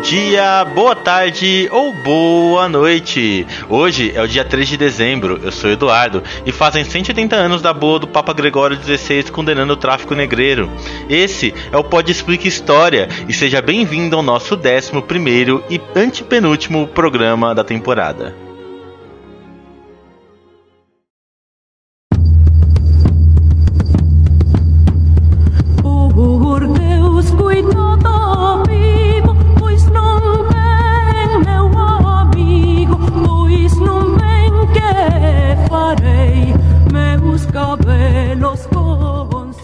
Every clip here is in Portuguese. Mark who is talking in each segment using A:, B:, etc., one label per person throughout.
A: dia, boa tarde ou boa noite. Hoje é o dia 3 de dezembro, eu sou Eduardo e fazem 180 anos da boa do Papa Gregório XVI condenando o tráfico negreiro. Esse é o Pode Explica História e seja bem-vindo ao nosso 11 e antepenúltimo programa da temporada.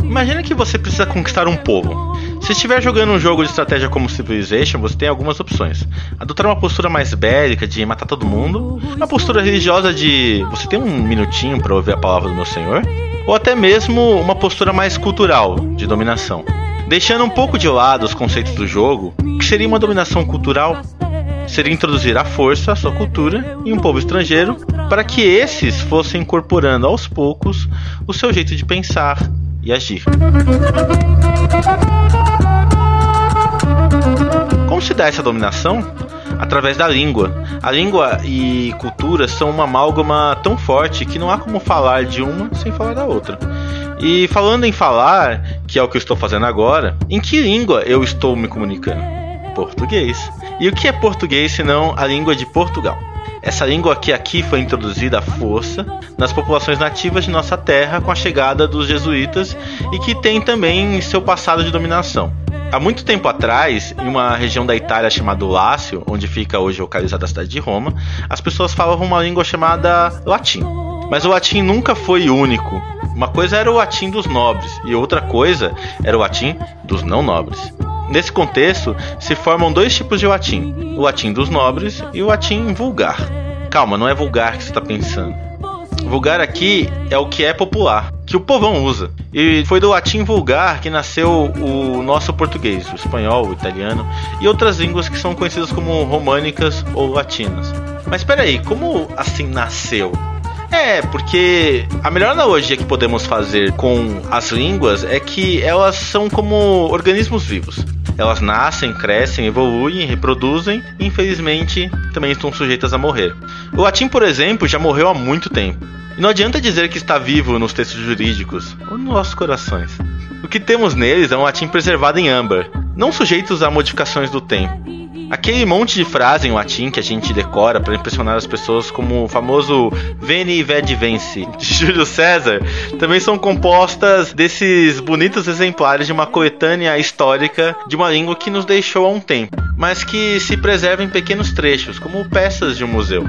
A: Imagina que você precisa conquistar um povo. Se estiver jogando um jogo de estratégia como Civilization, você tem algumas opções. Adotar uma postura mais bélica de matar todo mundo, uma postura religiosa de você tem um minutinho para ouvir a palavra do meu senhor, ou até mesmo uma postura mais cultural de dominação. Deixando um pouco de lado os conceitos do jogo, que seria uma dominação cultural? Seria introduzir à força a sua cultura em um povo estrangeiro para que esses fossem incorporando aos poucos o seu jeito de pensar, e agir. Como se dá essa dominação? Através da língua. A língua e cultura são uma amálgama tão forte que não há como falar de uma sem falar da outra. E falando em falar, que é o que eu estou fazendo agora, em que língua eu estou me comunicando? Português. E o que é português senão a língua de Portugal? Essa língua que aqui foi introduzida à força nas populações nativas de nossa terra com a chegada dos jesuítas e que tem também seu passado de dominação. Há muito tempo atrás, em uma região da Itália chamada Lácio, onde fica hoje localizada a cidade de Roma, as pessoas falavam uma língua chamada latim. Mas o latim nunca foi único. Uma coisa era o latim dos nobres e outra coisa era o latim dos não nobres. Nesse contexto, se formam dois tipos de latim: o latim dos nobres e o latim vulgar. Calma, não é vulgar que você está pensando. Vulgar aqui é o que é popular, que o povão usa. E foi do latim vulgar que nasceu o nosso português, o espanhol, o italiano e outras línguas que são conhecidas como românicas ou latinas. Mas espera aí, como assim nasceu? É, porque a melhor analogia que podemos fazer com as línguas é que elas são como organismos vivos. Elas nascem, crescem, evoluem, reproduzem e infelizmente também estão sujeitas a morrer. O latim, por exemplo, já morreu há muito tempo. E não adianta dizer que está vivo nos textos jurídicos ou nos nossos corações. O que temos neles é um latim preservado em âmbar, não sujeitos a modificações do tempo. Aquele monte de frase em latim que a gente decora para impressionar as pessoas, como o famoso Veni Vedi Vence de Júlio César, também são compostas desses bonitos exemplares de uma coletânea histórica de uma língua que nos deixou há um tempo, mas que se preserva em pequenos trechos, como peças de um museu.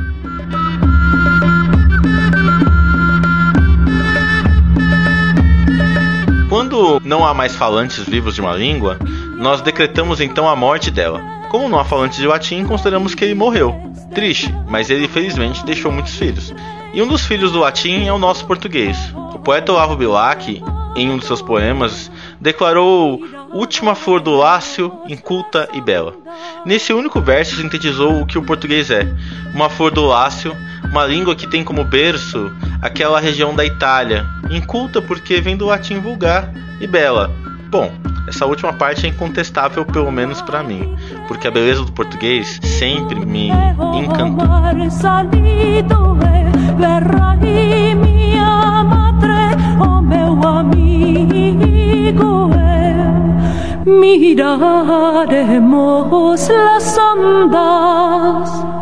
A: Quando não há mais falantes vivos de uma língua, nós decretamos então a morte dela. Como não há falante de latim, consideramos que ele morreu. Triste, mas ele felizmente deixou muitos filhos. E um dos filhos do latim é o nosso português. O poeta Olavo Bilac, em um de seus poemas, declarou última flor do lácio, inculta e bela. Nesse único verso sintetizou o que o português é: uma flor do lácio, uma língua que tem como berço aquela região da Itália, inculta porque vem do latim vulgar e bela. Bom, essa última parte é incontestável, pelo menos para mim, porque a beleza do português sempre me encantou. Miraremos las ondas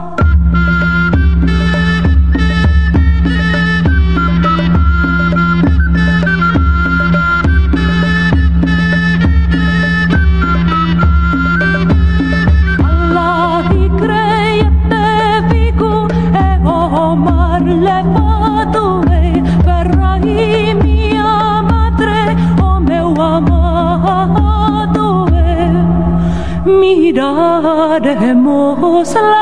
A: miraremos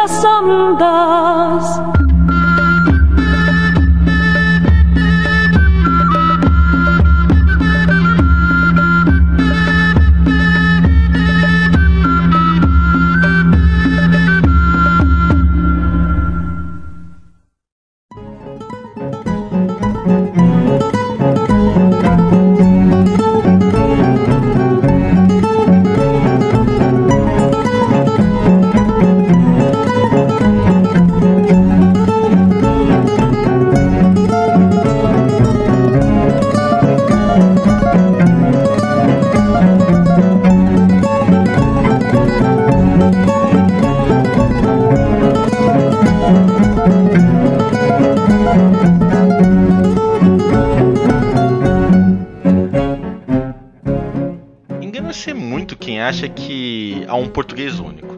A: acha que há um português único.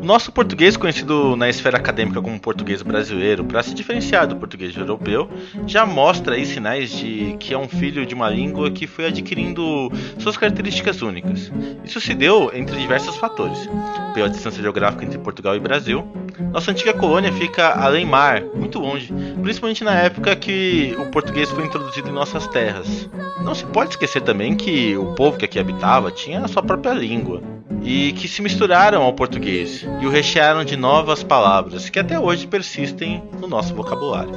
A: O nosso português, conhecido na esfera acadêmica como português brasileiro, para se diferenciar do português europeu, já mostra aí sinais de que é um filho de uma língua que foi adquirindo suas características únicas. Isso se deu entre diversos fatores. Pela distância geográfica entre Portugal e Brasil, nossa antiga colônia fica além mar, muito longe, principalmente na época que o português foi introduzido em nossas terras. Não se pode esquecer também que o povo que aqui habitava tinha a sua própria língua e que se misturaram ao português e o rechearam de novas palavras que até hoje persistem no nosso vocabulário.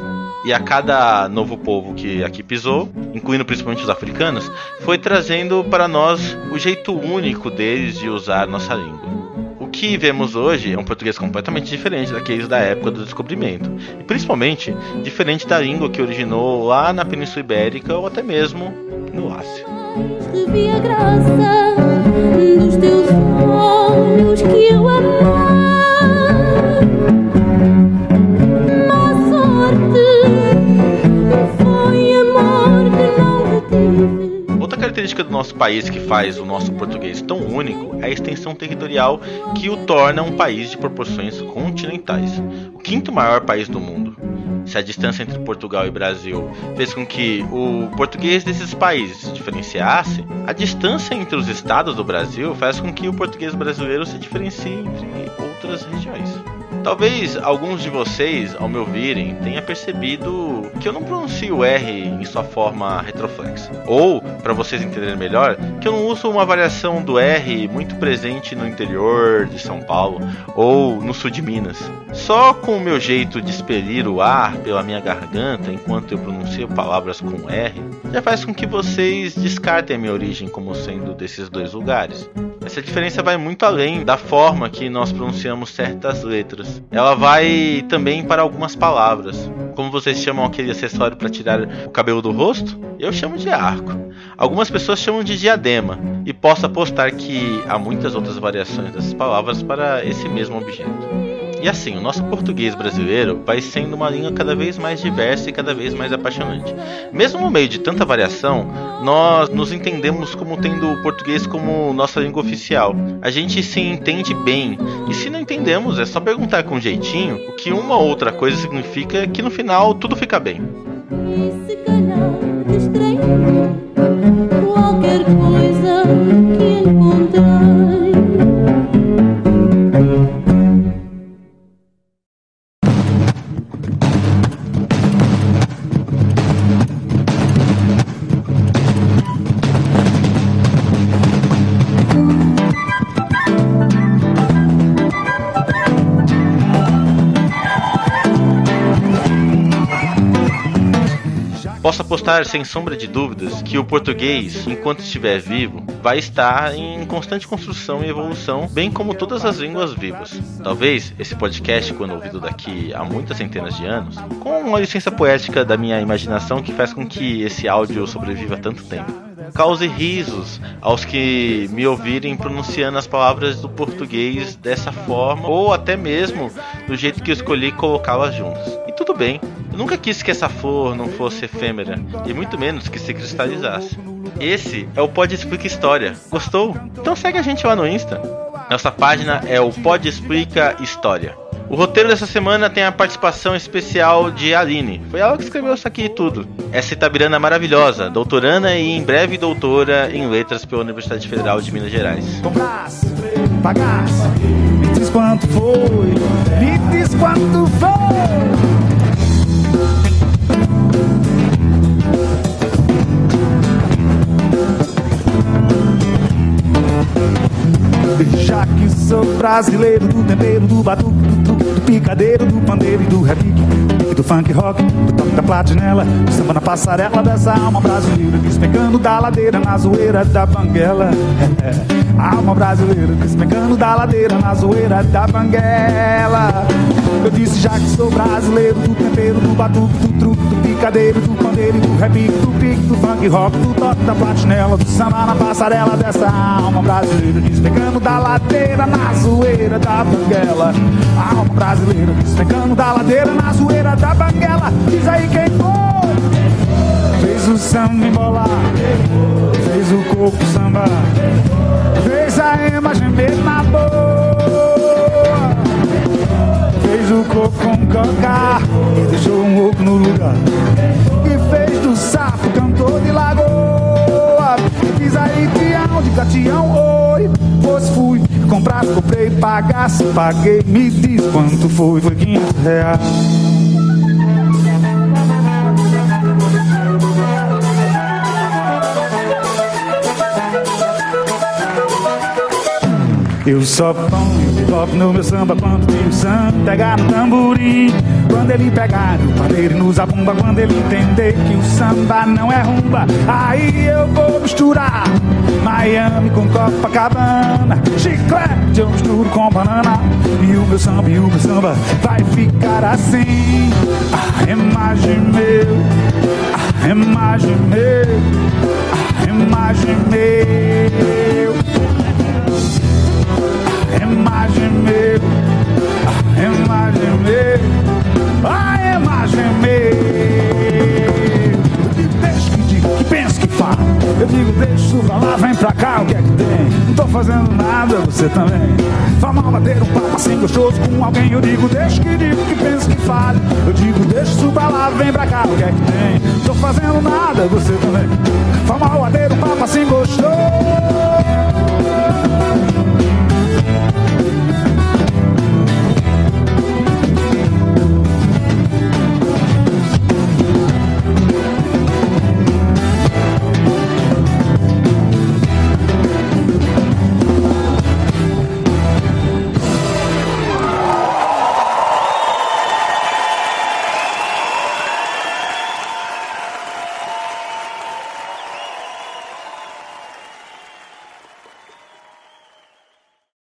A: E a cada novo povo que aqui pisou, incluindo principalmente os africanos, foi trazendo para nós o jeito único deles de usar nossa língua. O que vemos hoje é um português completamente diferente daqueles da época do descobrimento, e principalmente diferente da língua que originou lá na Península Ibérica ou até mesmo no Lácio. Revi a graça dos teus olhos que eu Outra característica do nosso país que faz o nosso português tão único é a extensão territorial que o torna um país de proporções continentais, o quinto maior país do mundo se a distância entre Portugal e Brasil fez com que o português desses países se diferenciasse, a distância entre os estados do Brasil faz com que o português brasileiro se diferencie entre outras regiões. Talvez alguns de vocês, ao me ouvirem, tenha percebido que eu não pronuncio o R em sua forma retroflexa. Ou, para vocês entenderem melhor, que eu não uso uma variação do R muito presente no interior de São Paulo ou no sul de Minas. Só com o meu jeito de expelir o ar pela minha garganta enquanto eu pronuncio palavras com R, já faz com que vocês descartem a minha origem como sendo desses dois lugares. Essa diferença vai muito além da forma que nós pronunciamos certas letras. Ela vai também para algumas palavras. Como vocês chamam aquele acessório para tirar o cabelo do rosto? Eu chamo de arco. Algumas pessoas chamam de diadema, e posso apostar que há muitas outras variações dessas palavras para esse mesmo objeto. E assim, o nosso português brasileiro vai sendo uma língua cada vez mais diversa e cada vez mais apaixonante. Mesmo no meio de tanta variação, nós nos entendemos como tendo o português como nossa língua oficial. A gente se entende bem, e se não entendemos, é só perguntar com jeitinho o que uma ou outra coisa significa que no final tudo fica bem. qualquer Posso apostar sem sombra de dúvidas que o português, enquanto estiver vivo, vai estar em constante construção e evolução, bem como todas as línguas vivas. Talvez esse podcast, quando ouvido daqui a muitas centenas de anos, com uma licença poética da minha imaginação que faz com que esse áudio sobreviva tanto tempo cause risos aos que me ouvirem pronunciando as palavras do português dessa forma, ou até mesmo do jeito que eu escolhi colocá-las juntas. E tudo bem, eu nunca quis que essa flor não fosse efêmera, e muito menos que se cristalizasse. Esse é o Pod Explica História. Gostou? Então segue a gente lá no Insta. Nossa página é o Pod Explica História. O roteiro dessa semana tem a participação especial de Aline. Foi ela que escreveu isso aqui tudo. Essa itabirana maravilhosa, doutoranda e em breve doutora em letras pela Universidade Federal de Minas Gerais.
B: Comprasse, pagasse, me diz quanto foi, me diz quanto foi. Já que sou brasileiro do tempero, do batuque, do truque, do picadeiro, do pandeiro e do repique, do funk rock, do toque da platinela, do samba na passarela dessa alma brasileira, despecando da ladeira na zoeira da banguela. alma brasileira, despecando da ladeira na zoeira da banguela. Eu disse já que sou brasileiro do tempero, do batuque, do truque, do picadeiro, do pandeiro, do repique, do pique, do funk rock, do toque da platinela, do samba na passarela dessa alma brasileira, despecando da ladeira na zoeira da banguela. alma brasileira, despecando da ladeira na zoeira da banguela. Diz aí quem foi? Fez o samba embolar, fez o corpo samba, fez a a imagem mesmo na boa. Fez o coco com coca e deixou um oco no lugar. Gatião, oi. Fosse fui, comprar, comprei, pagasse, paguei. Me diz quanto foi, foi 500 reais. Eu só ponho hip no meu samba quando o Sam pegar no tamborim. Quando ele pegar no pandeiro e no zabumba, quando ele entender que o samba não é rumba, aí eu vou misturar Miami com Copacabana, chiclete eu misturo com banana. E o meu samba, e o meu samba vai ficar assim. A imagem meu, a imagem meu, a imagem meu imagem meu, a imagem meu, a imagem meu. Deixa que diga, que pensa que fala. Eu digo, deixa isso falar, vem pra cá, o que é que tem? Não tô fazendo nada, você também. Fala mal bater um papo assim gostoso com alguém. Eu digo, deixa que diga, que pensa que fale. Eu digo, deixa pra lá, vem pra cá, o que é que tem? Não tô fazendo nada, você também. Fala mal